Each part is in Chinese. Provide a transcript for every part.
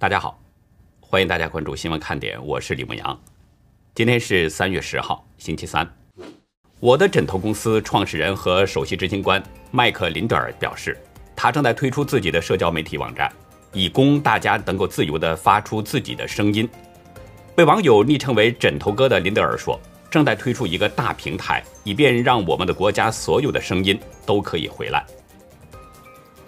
大家好，欢迎大家关注新闻看点，我是李梦阳。今天是三月十号，星期三。我的枕头公司创始人和首席执行官麦克林德尔表示，他正在推出自己的社交媒体网站，以供大家能够自由地发出自己的声音。被网友昵称为“枕头哥”的林德尔说，正在推出一个大平台，以便让我们的国家所有的声音都可以回来。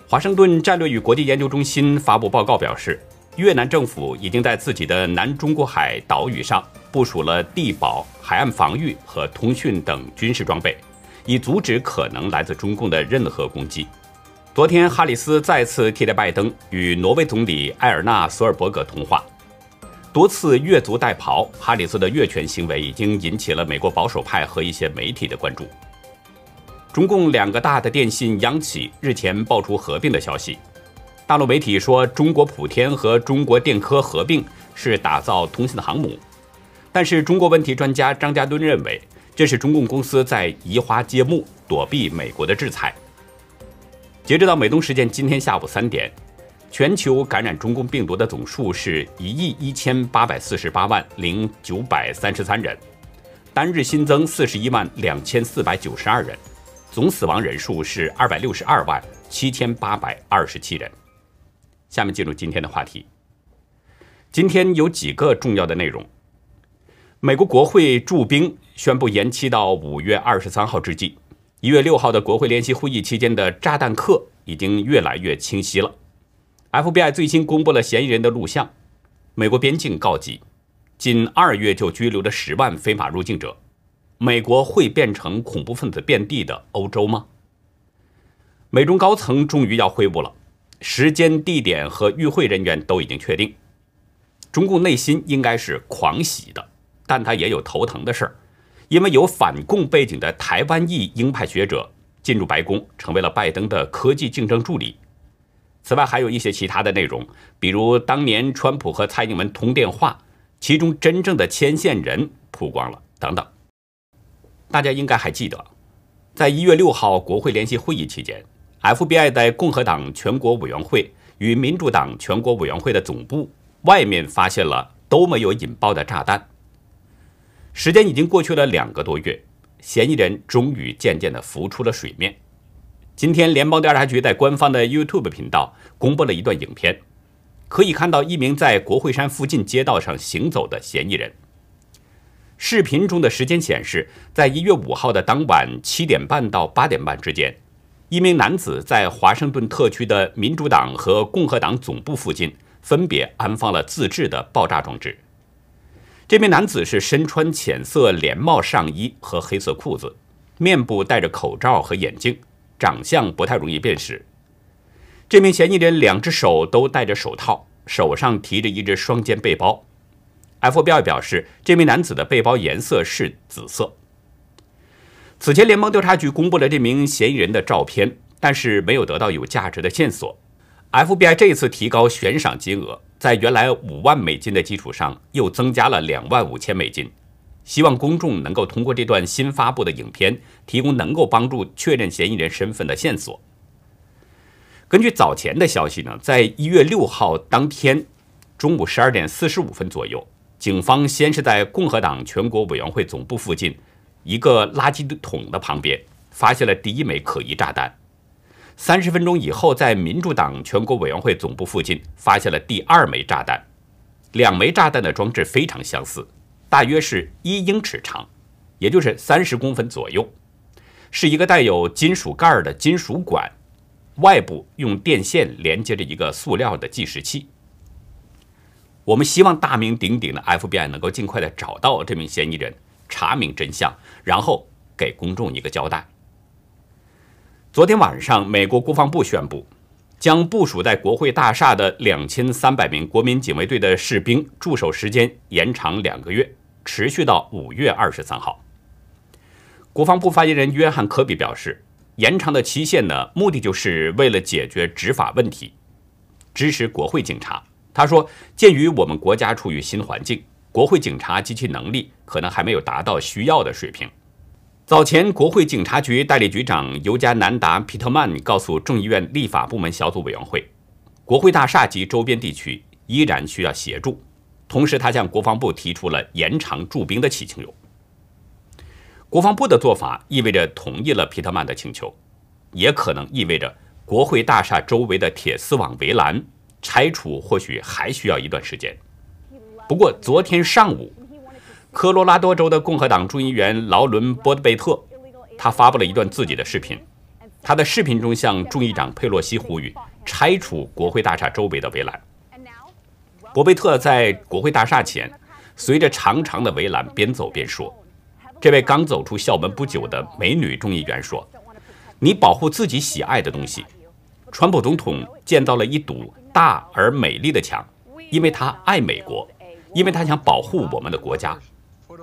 华盛顿战略与国际研究中心发布报告表示。越南政府已经在自己的南中国海岛屿上部署了地保、海岸防御和通讯等军事装备，以阻止可能来自中共的任何攻击。昨天，哈里斯再次替代拜登与挪威总理埃尔纳索尔伯格通话，多次越俎代庖。哈里斯的越权行为已经引起了美国保守派和一些媒体的关注。中共两个大的电信央企日前爆出合并的消息。大陆媒体说，中国普天和中国电科合并是打造通信的航母，但是中国问题专家张家墩认为，这是中共公司在移花接木，躲避美国的制裁。截止到美东时间今天下午三点，全球感染中共病毒的总数是一亿一千八百四十八万零九百三十三人，单日新增四十一万两千四百九十二人，总死亡人数是二百六十二万七千八百二十七人。下面进入今天的话题。今天有几个重要的内容。美国国会驻兵宣布延期到五月二十三号之际，一月六号的国会联席会议期间的炸弹客已经越来越清晰了。FBI 最新公布了嫌疑人的录像。美国边境告急，仅二月就拘留了十万非法入境者。美国会变成恐怖分子遍地的欧洲吗？美中高层终于要会晤了。时间、地点和与会人员都已经确定。中共内心应该是狂喜的，但他也有头疼的事儿，因为有反共背景的台湾裔鹰派学者进入白宫，成为了拜登的科技竞争助理。此外，还有一些其他的内容，比如当年川普和蔡英文通电话，其中真正的牵线人曝光了等等。大家应该还记得，在一月六号国会联席会议期间。FBI 在共和党全国委员会与民主党全国委员会的总部外面发现了都没有引爆的炸弹。时间已经过去了两个多月，嫌疑人终于渐渐地浮出了水面。今天，联邦调查局在官方的 YouTube 频道公布了一段影片，可以看到一名在国会山附近街道上行走的嫌疑人。视频中的时间显示，在一月五号的当晚七点半到八点半之间。一名男子在华盛顿特区的民主党和共和党总部附近分别安放了自制的爆炸装置。这名男子是身穿浅色连帽上衣和黑色裤子，面部戴着口罩和眼镜，长相不太容易辨识。这名嫌疑人两只手都戴着手套，手上提着一只双肩背包。FBI 表示，这名男子的背包颜色是紫色。此前，联邦调查局公布了这名嫌疑人的照片，但是没有得到有价值的线索。FBI 这次提高悬赏金额，在原来五万美金的基础上，又增加了两万五千美金，希望公众能够通过这段新发布的影片，提供能够帮助确认嫌疑人身份的线索。根据早前的消息呢，在一月六号当天中午十二点四十五分左右，警方先是在共和党全国委员会总部附近。一个垃圾桶的旁边发现了第一枚可疑炸弹。三十分钟以后，在民主党全国委员会总部附近发现了第二枚炸弹。两枚炸弹的装置非常相似，大约是一英尺长，也就是三十公分左右，是一个带有金属盖的金属管，外部用电线连接着一个塑料的计时器。我们希望大名鼎鼎的 FBI 能够尽快的找到这名嫌疑人。查明真相，然后给公众一个交代。昨天晚上，美国国防部宣布，将部署在国会大厦的两千三百名国民警卫队的士兵驻守时间延长两个月，持续到五月二十三号。国防部发言人约翰科比表示，延长的期限呢，目的就是为了解决执法问题，支持国会警察。他说，鉴于我们国家处于新环境。国会警察及其能力可能还没有达到需要的水平。早前，国会警察局代理局长尤加南达·皮特曼告诉众议院立法部门小组委员会，国会大厦及周边地区依然需要协助。同时，他向国防部提出了延长驻兵的请求。国防部的做法意味着同意了皮特曼的请求，也可能意味着国会大厦周围的铁丝网围栏拆除或许还需要一段时间。不过，昨天上午，科罗拉多州的共和党众议员劳伦·波德贝特，他发布了一段自己的视频。他的视频中向众议长佩洛西呼吁拆除国会大厦周围的围栏。博贝特在国会大厦前，随着长长的围栏边走边说。这位刚走出校门不久的美女众议员说：“你保护自己喜爱的东西。”川普总统建造了一堵大而美丽的墙，因为他爱美国，因为他想保护我们的国家。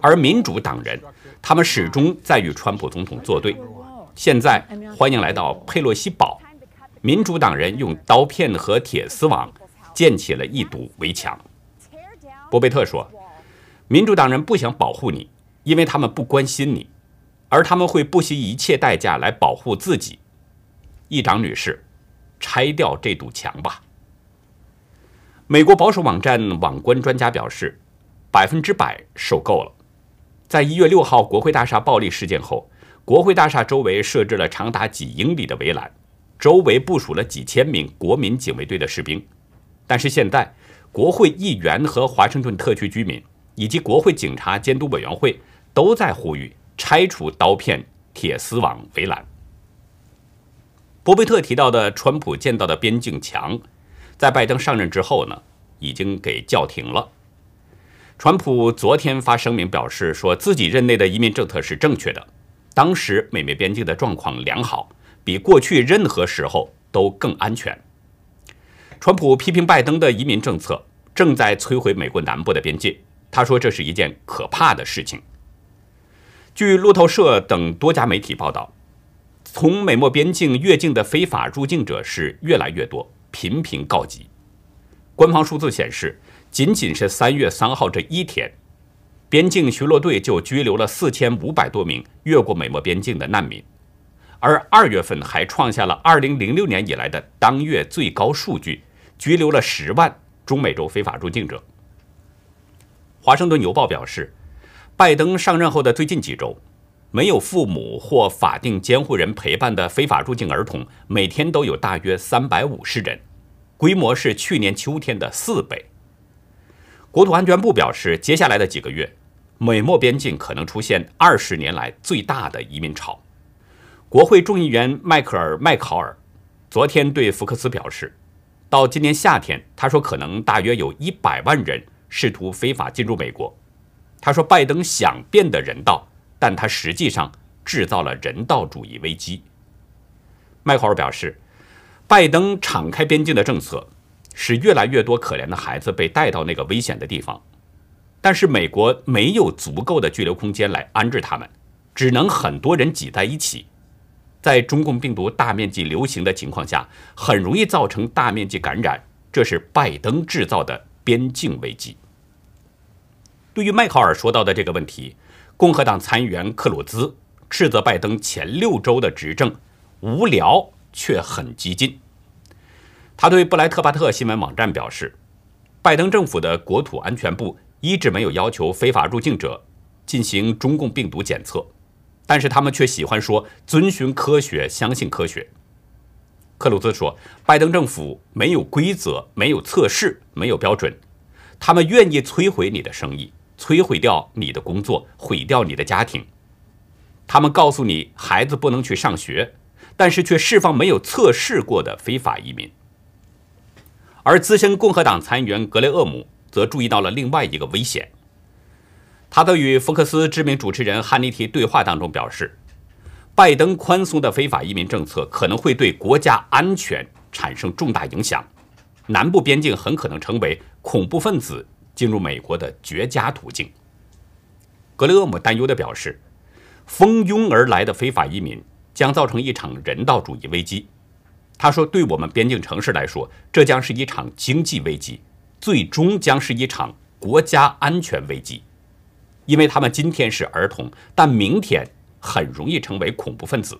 而民主党人，他们始终在与川普总统作对。现在，欢迎来到佩洛西堡。民主党人用刀片和铁丝网建起了一堵围墙。博贝特说：“民主党人不想保护你。”因为他们不关心你，而他们会不惜一切代价来保护自己。议长女士，拆掉这堵墙吧。美国保守网站网关专家表示，百分之百受够了。在一月六号国会大厦暴力事件后，国会大厦周围设置了长达几英里的围栏，周围部署了几千名国民警卫队的士兵。但是现在，国会议员和华盛顿特区居民以及国会警察监督委员会。都在呼吁拆除刀片、铁丝网围栏。博贝特提到的川普建造的边境墙，在拜登上任之后呢，已经给叫停了。川普昨天发声明表示，说自己任内的移民政策是正确的，当时美美边境的状况良好，比过去任何时候都更安全。川普批评拜登的移民政策正在摧毁美国南部的边界，他说这是一件可怕的事情。据路透社等多家媒体报道，从美墨边境越境的非法入境者是越来越多，频频告急。官方数字显示，仅仅是三月三号这一天，边境巡逻队就拘留了四千五百多名越过美墨边境的难民，而二月份还创下了二零零六年以来的当月最高数据，拘留了十万中美洲非法入境者。华盛顿邮报表示。拜登上任后的最近几周，没有父母或法定监护人陪伴的非法入境儿童每天都有大约三百五十人，规模是去年秋天的四倍。国土安全部表示，接下来的几个月，美墨边境可能出现二十年来最大的移民潮。国会众议员迈克尔·麦考尔昨天对福克斯表示，到今年夏天，他说可能大约有一百万人试图非法进入美国。他说：“拜登想变得人道，但他实际上制造了人道主义危机。”迈克尔表示，拜登敞开边境的政策使越来越多可怜的孩子被带到那个危险的地方，但是美国没有足够的拘留空间来安置他们，只能很多人挤在一起。在中共病毒大面积流行的情况下，很容易造成大面积感染，这是拜登制造的边境危机。对于迈考尔说到的这个问题，共和党参议员克鲁兹斥责拜登前六周的执政无聊却很激进。他对布莱特巴特新闻网站表示，拜登政府的国土安全部一直没有要求非法入境者进行中共病毒检测，但是他们却喜欢说遵循科学、相信科学。克鲁兹说，拜登政府没有规则、没有测试、没有标准，他们愿意摧毁你的生意。摧毁掉你的工作，毁掉你的家庭。他们告诉你孩子不能去上学，但是却释放没有测试过的非法移民。而资深共和党参议员格雷厄姆则注意到了另外一个危险。他在与福克斯知名主持人汉尼提对话当中表示，拜登宽松的非法移民政策可能会对国家安全产生重大影响，南部边境很可能成为恐怖分子。进入美国的绝佳途径。格雷厄姆担忧地表示，蜂拥而来的非法移民将造成一场人道主义危机。他说：“对我们边境城市来说，这将是一场经济危机，最终将是一场国家安全危机，因为他们今天是儿童，但明天很容易成为恐怖分子。”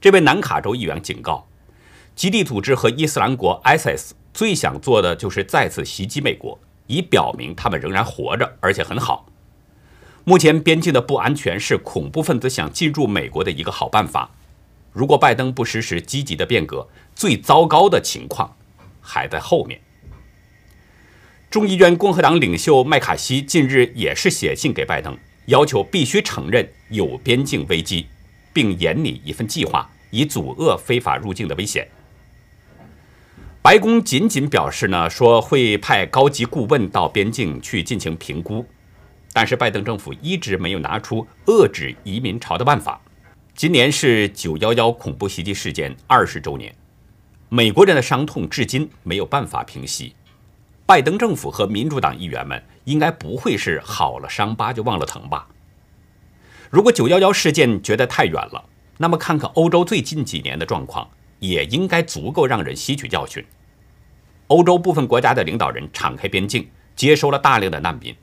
这位南卡州议员警告，基地组织和伊斯兰国 ISIS。最想做的就是再次袭击美国，以表明他们仍然活着，而且很好。目前边境的不安全是恐怖分子想进入美国的一个好办法。如果拜登不实施积极的变革，最糟糕的情况还在后面。众议院共和党领袖麦卡锡近日也是写信给拜登，要求必须承认有边境危机，并研拟一份计划，以阻遏非法入境的危险。白宫仅仅表示呢，说会派高级顾问到边境去进行评估，但是拜登政府一直没有拿出遏制移民潮的办法。今年是九幺幺恐怖袭击事件二十周年，美国人的伤痛至今没有办法平息。拜登政府和民主党议员们应该不会是好了伤疤就忘了疼吧？如果九幺幺事件觉得太远了，那么看看欧洲最近几年的状况，也应该足够让人吸取教训。欧洲部分国家的领导人敞开边境，接收了大量的难民，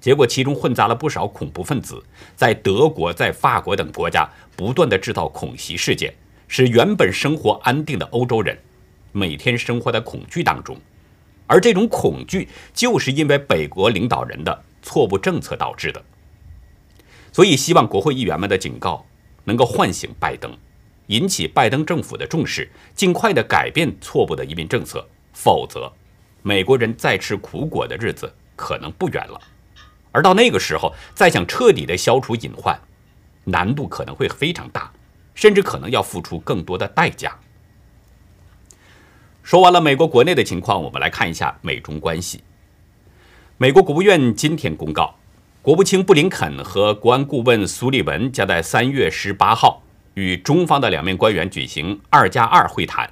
结果其中混杂了不少恐怖分子，在德国、在法国等国家不断的制造恐袭事件，使原本生活安定的欧洲人每天生活在恐惧当中。而这种恐惧，就是因为北国领导人的错误政策导致的。所以，希望国会议员们的警告能够唤醒拜登，引起拜登政府的重视，尽快的改变错误的移民政策。否则，美国人再吃苦果的日子可能不远了。而到那个时候，再想彻底的消除隐患，难度可能会非常大，甚至可能要付出更多的代价。说完了美国国内的情况，我们来看一下美中关系。美国国务院今天公告，国务卿布林肯和国安顾问苏利文将在三月十八号与中方的两面官员举行“二加二”会谈。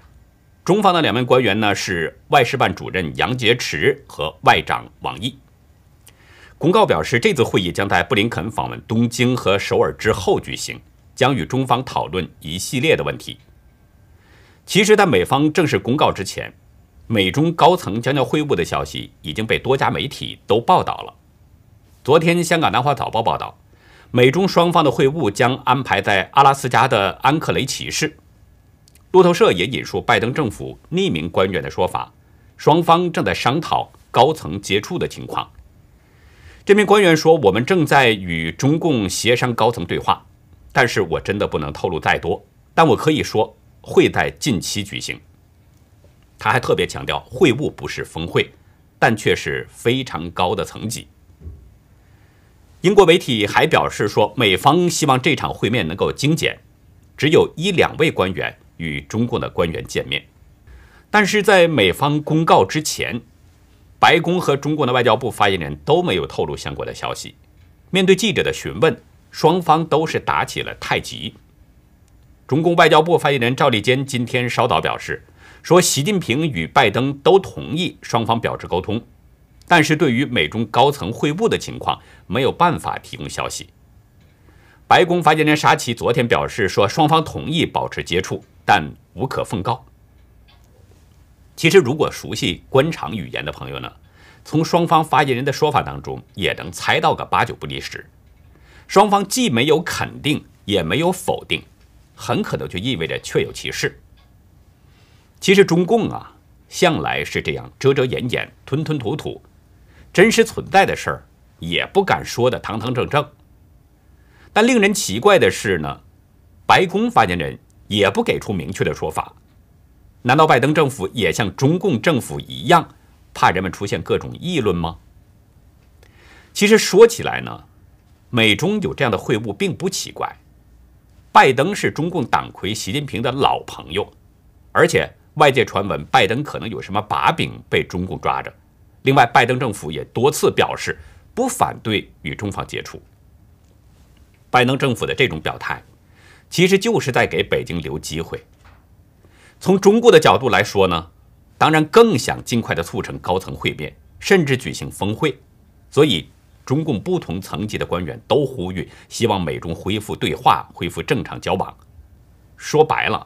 中方的两面官员呢是外事办主任杨洁篪和外长王毅。公告表示，这次会议将在布林肯访问东京和首尔之后举行，将与中方讨论一系列的问题。其实，在美方正式公告之前，美中高层将要会晤的消息已经被多家媒体都报道了。昨天，香港南华早报报道，美中双方的会晤将安排在阿拉斯加的安克雷奇市。路透社也引述拜登政府匿名官员的说法，双方正在商讨高层接触的情况。这名官员说：“我们正在与中共协商高层对话，但是我真的不能透露再多，但我可以说。”会在近期举行。他还特别强调，会晤不是峰会，但却是非常高的层级。英国媒体还表示说，美方希望这场会面能够精简，只有一两位官员与中共的官员见面。但是在美方公告之前，白宫和中共的外交部发言人都没有透露相关的消息。面对记者的询问，双方都是打起了太极。中共外交部发言人赵立坚今天稍早表示，说习近平与拜登都同意双方表示沟通，但是对于美中高层会晤的情况，没有办法提供消息。白宫发言人沙奇昨天表示说，双方同意保持接触，但无可奉告。其实，如果熟悉官场语言的朋友呢，从双方发言人的说法当中也能猜到个八九不离十。双方既没有肯定，也没有否定。很可能就意味着确有其事。其实中共啊，向来是这样遮遮掩掩、吞吞吐吐，真实存在的事儿也不敢说的堂堂正正。但令人奇怪的是呢，白宫发言人也不给出明确的说法。难道拜登政府也像中共政府一样，怕人们出现各种议论吗？其实说起来呢，美中有这样的会晤并不奇怪。拜登是中共党魁习近平的老朋友，而且外界传闻拜登可能有什么把柄被中共抓着。另外，拜登政府也多次表示不反对与中方接触。拜登政府的这种表态，其实就是在给北京留机会。从中国的角度来说呢，当然更想尽快的促成高层会面，甚至举行峰会。所以。中共不同层级的官员都呼吁，希望美中恢复对话，恢复正常交往。说白了，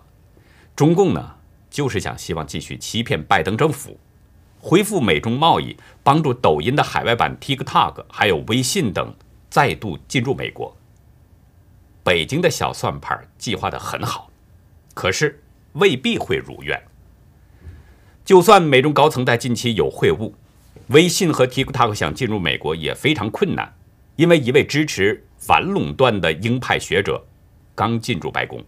中共呢就是想希望继续欺骗拜登政府，恢复美中贸易，帮助抖音的海外版 TikTok 还有微信等再度进入美国。北京的小算盘计划的很好，可是未必会如愿。就算美中高层在近期有会晤，微信和 TikTok 想进入美国也非常困难，因为一位支持反垄断的鹰派学者刚进驻白宫。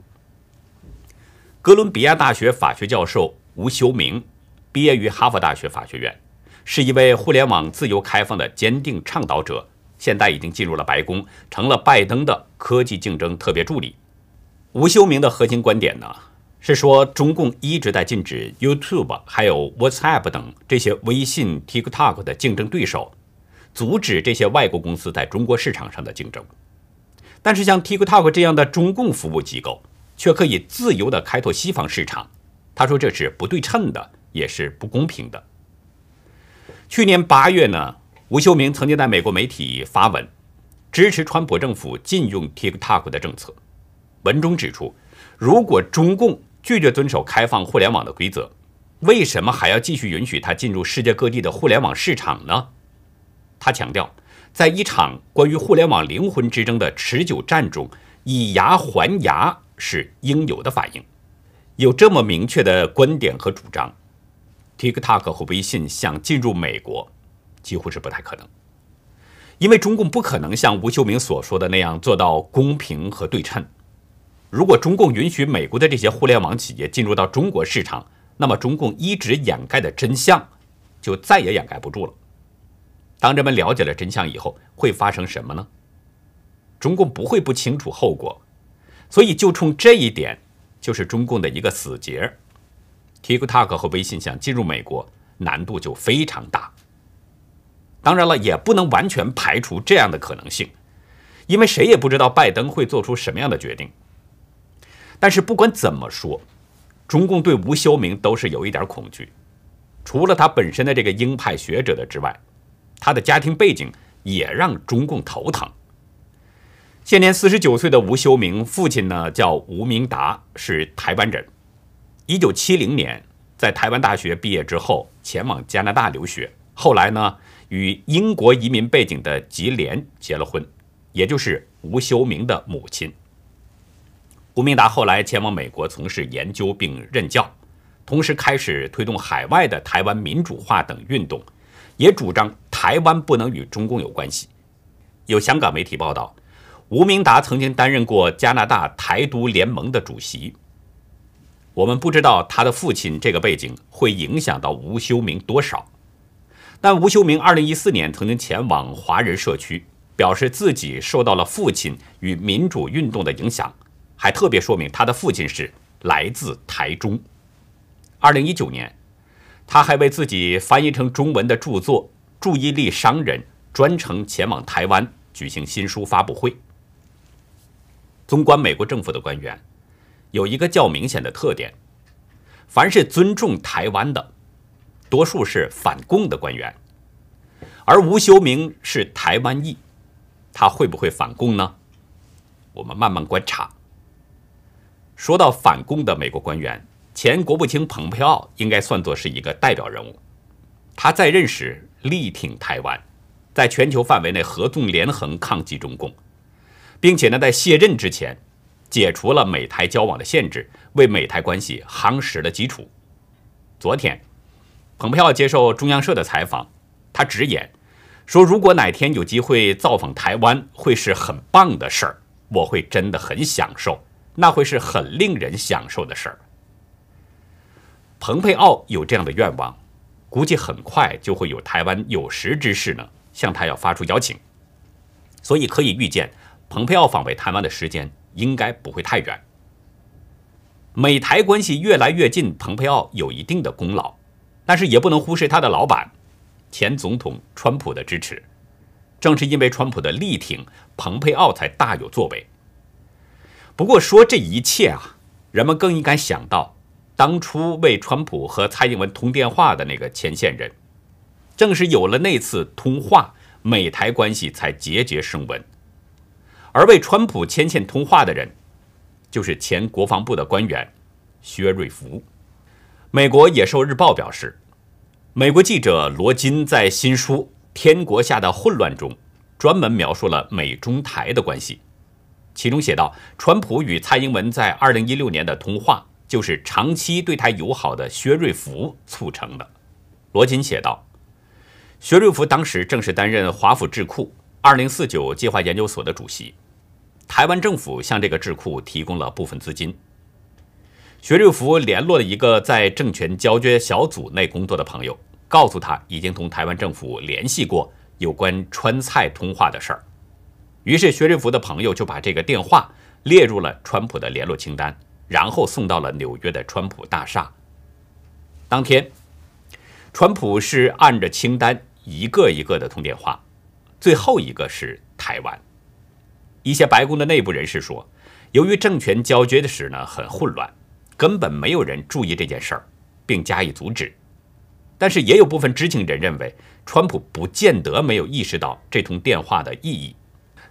哥伦比亚大学法学教授吴修明毕业于哈佛大学法学院，是一位互联网自由开放的坚定倡导者。现在已经进入了白宫，成了拜登的科技竞争特别助理。吴修明的核心观点呢，是说中共一直在禁止 YouTube 还有 WhatsApp 等这些微信、TikTok 的竞争对手，阻止这些外国公司在中国市场上的竞争。但是像 TikTok 这样的中共服务机构，却可以自由地开拓西方市场。他说这是不对称的，也是不公平的。去年八月呢？吴秀明曾经在美国媒体发文，支持川普政府禁用 TikTok 的政策。文中指出，如果中共拒绝遵守开放互联网的规则，为什么还要继续允许它进入世界各地的互联网市场呢？他强调，在一场关于互联网灵魂之争的持久战中，以牙还牙是应有的反应。有这么明确的观点和主张，TikTok 和微信想进入美国。几乎是不太可能，因为中共不可能像吴秀明所说的那样做到公平和对称。如果中共允许美国的这些互联网企业进入到中国市场，那么中共一直掩盖的真相就再也掩盖不住了。当人们了解了真相以后，会发生什么呢？中共不会不清楚后果，所以就冲这一点，就是中共的一个死结。TikTok 和微信想进入美国，难度就非常大。当然了，也不能完全排除这样的可能性，因为谁也不知道拜登会做出什么样的决定。但是不管怎么说，中共对吴修明都是有一点恐惧。除了他本身的这个鹰派学者的之外，他的家庭背景也让中共头疼。现年四十九岁的吴修明，父亲呢叫吴明达，是台湾人。一九七零年在台湾大学毕业之后，前往加拿大留学，后来呢。与英国移民背景的吉莲结了婚，也就是吴修明的母亲。吴明达后来前往美国从事研究并任教，同时开始推动海外的台湾民主化等运动，也主张台湾不能与中共有关系。有香港媒体报道，吴明达曾经担任过加拿大台独联盟的主席。我们不知道他的父亲这个背景会影响到吴修明多少。但吴修明二零一四年曾经前往华人社区，表示自己受到了父亲与民主运动的影响，还特别说明他的父亲是来自台中。二零一九年，他还为自己翻译成中文的著作《注意力商人》专程前往台湾举行新书发布会。纵观美国政府的官员，有一个较明显的特点：凡是尊重台湾的。多数是反共的官员，而吴修明是台湾裔，他会不会反共呢？我们慢慢观察。说到反共的美国官员，前国务卿蓬佩奥应该算作是一个代表人物。他在任时力挺台湾，在全球范围内合纵连横抗击中共，并且呢，在卸任之前解除了美台交往的限制，为美台关系夯实了基础。昨天。蓬佩奥接受中央社的采访，他直言说：“如果哪天有机会造访台湾，会是很棒的事儿，我会真的很享受，那会是很令人享受的事儿。”蓬佩奥有这样的愿望，估计很快就会有台湾有识之士呢向他要发出邀请，所以可以预见，蓬佩奥访问台湾的时间应该不会太远。美台关系越来越近，蓬佩奥有一定的功劳。但是也不能忽视他的老板，前总统川普的支持。正是因为川普的力挺，蓬佩奥才大有作为。不过说这一切啊，人们更应该想到，当初为川普和蔡英文通电话的那个牵线人，正是有了那次通话，美台关系才节节升温。而为川普牵线通话的人，就是前国防部的官员薛瑞福。美国《野兽日报》表示，美国记者罗金在新书《天国下的混乱》中，专门描述了美中台的关系。其中写道：“川普与蔡英文在2016年的通话，就是长期对他友好的薛瑞福促成的。罗金写道：“薛瑞福当时正是担任华府智库二零四九计划研究所的主席，台湾政府向这个智库提供了部分资金。薛瑞福联络了一个在政权交接小组内工作的朋友，告诉他已经同台湾政府联系过有关川菜通话的事儿。于是薛瑞福的朋友就把这个电话列入了川普的联络清单，然后送到了纽约的川普大厦。当天。”川普是按着清单一个一个的通电话，最后一个是台湾。一些白宫的内部人士说，由于政权交接的时呢很混乱，根本没有人注意这件事儿，并加以阻止。但是也有部分知情人认为，川普不见得没有意识到这通电话的意义。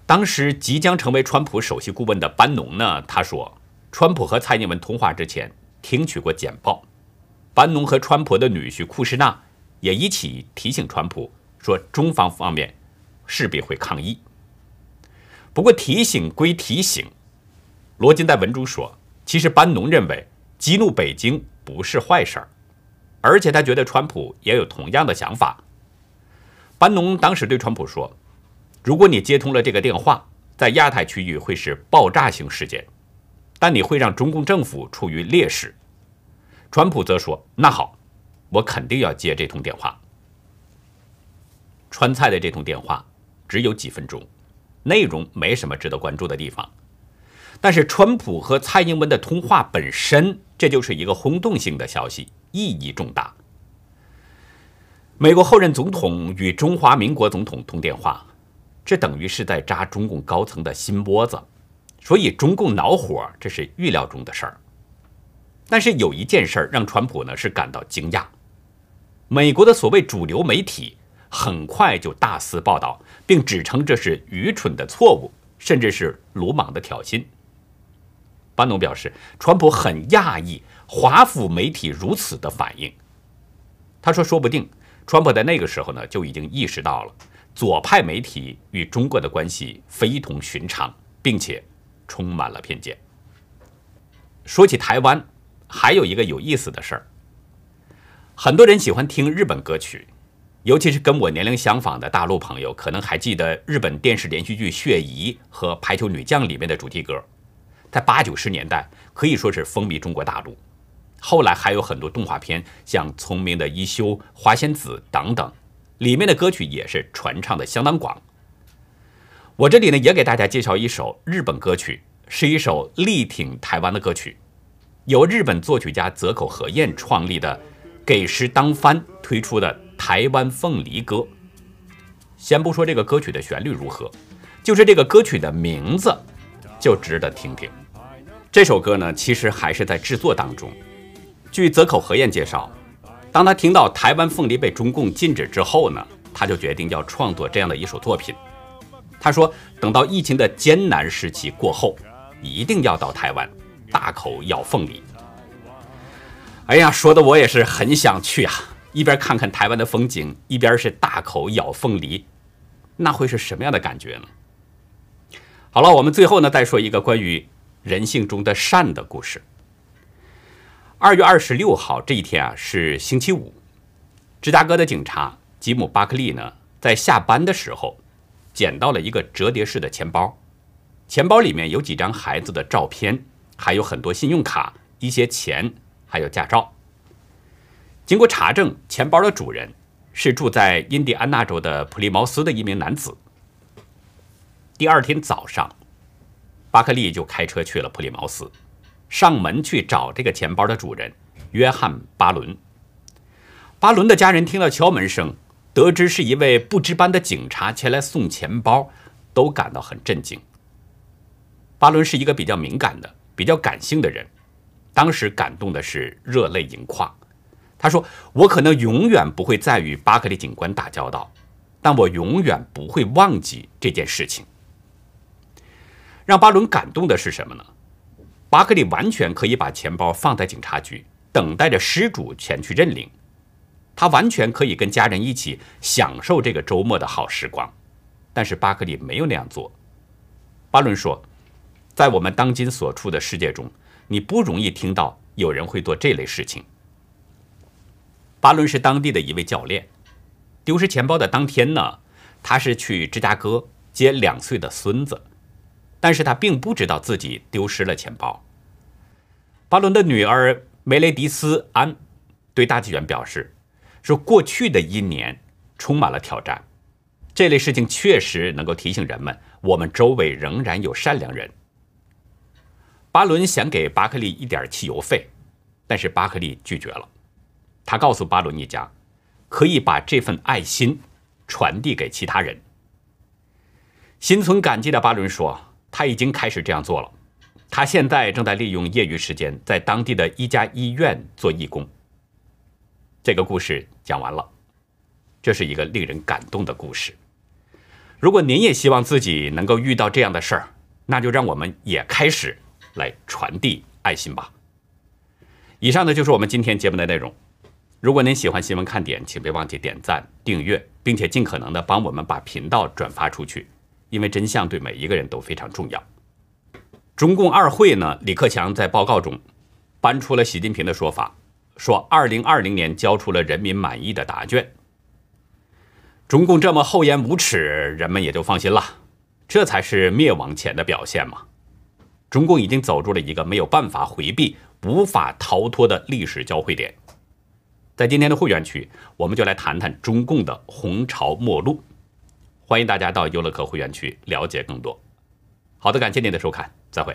当时即将成为川普首席顾问的班农呢，他说，川普和蔡英文通话之前听取过简报。班农和川普的女婿库什纳也一起提醒川普说，中方方面势必会抗议。不过提醒归提醒，罗金在文中说，其实班农认为激怒北京不是坏事儿，而且他觉得川普也有同样的想法。班农当时对川普说：“如果你接通了这个电话，在亚太区域会是爆炸性事件，但你会让中共政府处于劣势。”川普则说：“那好，我肯定要接这通电话。”川菜的这通电话只有几分钟，内容没什么值得关注的地方。但是川普和蔡英文的通话本身，这就是一个轰动性的消息，意义重大。美国后任总统与中华民国总统通电话，这等于是在扎中共高层的心窝子，所以中共恼火，这是预料中的事儿。但是有一件事儿让川普呢是感到惊讶，美国的所谓主流媒体很快就大肆报道，并指称这是愚蠢的错误，甚至是鲁莽的挑衅。班农表示，川普很讶异华府媒体如此的反应。他说，说不定川普在那个时候呢就已经意识到了左派媒体与中国的关系非同寻常，并且充满了偏见。说起台湾。还有一个有意思的事儿，很多人喜欢听日本歌曲，尤其是跟我年龄相仿的大陆朋友，可能还记得日本电视连续剧《血疑》和《排球女将》里面的主题歌，在八九十年代可以说是风靡中国大陆。后来还有很多动画片，像《聪明的一休》《花仙子》等等，里面的歌曲也是传唱的相当广。我这里呢也给大家介绍一首日本歌曲，是一首力挺台湾的歌曲。由日本作曲家泽口和彦创立的“给诗当帆”推出的《台湾凤梨歌》，先不说这个歌曲的旋律如何，就是这个歌曲的名字就值得听听。这首歌呢，其实还是在制作当中。据泽口和彦介绍，当他听到台湾凤梨被中共禁止之后呢，他就决定要创作这样的一首作品。他说，等到疫情的艰难时期过后，一定要到台湾。大口咬凤梨，哎呀，说的我也是很想去啊！一边看看台湾的风景，一边是大口咬凤梨，那会是什么样的感觉呢？好了，我们最后呢再说一个关于人性中的善的故事。二月二十六号这一天啊是星期五，芝加哥的警察吉姆·巴克利呢在下班的时候捡到了一个折叠式的钱包，钱包里面有几张孩子的照片。还有很多信用卡、一些钱，还有驾照。经过查证，钱包的主人是住在印第安纳州的普利茅斯的一名男子。第二天早上，巴克利就开车去了普利茅斯，上门去找这个钱包的主人约翰·巴伦。巴伦的家人听到敲门声，得知是一位不值班的警察前来送钱包，都感到很震惊。巴伦是一个比较敏感的。比较感性的人，当时感动的是热泪盈眶。他说：“我可能永远不会再与巴克利警官打交道，但我永远不会忘记这件事情。”让巴伦感动的是什么呢？巴克利完全可以把钱包放在警察局，等待着失主前去认领。他完全可以跟家人一起享受这个周末的好时光，但是巴克利没有那样做。巴伦说。在我们当今所处的世界中，你不容易听到有人会做这类事情。巴伦是当地的一位教练，丢失钱包的当天呢，他是去芝加哥接两岁的孙子，但是他并不知道自己丢失了钱包。巴伦的女儿梅雷迪斯安对大纪元表示，说过去的一年充满了挑战，这类事情确实能够提醒人们，我们周围仍然有善良人。巴伦想给巴克利一点汽油费，但是巴克利拒绝了。他告诉巴伦一家，可以把这份爱心传递给其他人。心存感激的巴伦说，他已经开始这样做了。他现在正在利用业余时间，在当地的一家医院做义工。这个故事讲完了，这是一个令人感动的故事。如果您也希望自己能够遇到这样的事儿，那就让我们也开始来传递爱心吧。以上呢就是我们今天节目的内容。如果您喜欢新闻看点，请别忘记点赞、订阅，并且尽可能的帮我们把频道转发出去，因为真相对每一个人都非常重要。中共二会呢，李克强在报告中搬出了习近平的说法，说二零二零年交出了人民满意的答卷。中共这么厚颜无耻，人们也就放心了。这才是灭亡前的表现嘛！中共已经走入了一个没有办法回避、无法逃脱的历史交汇点。在今天的会员区，我们就来谈谈中共的红潮末路。欢迎大家到优乐客会员区了解更多。好的，感谢您的收看，再会。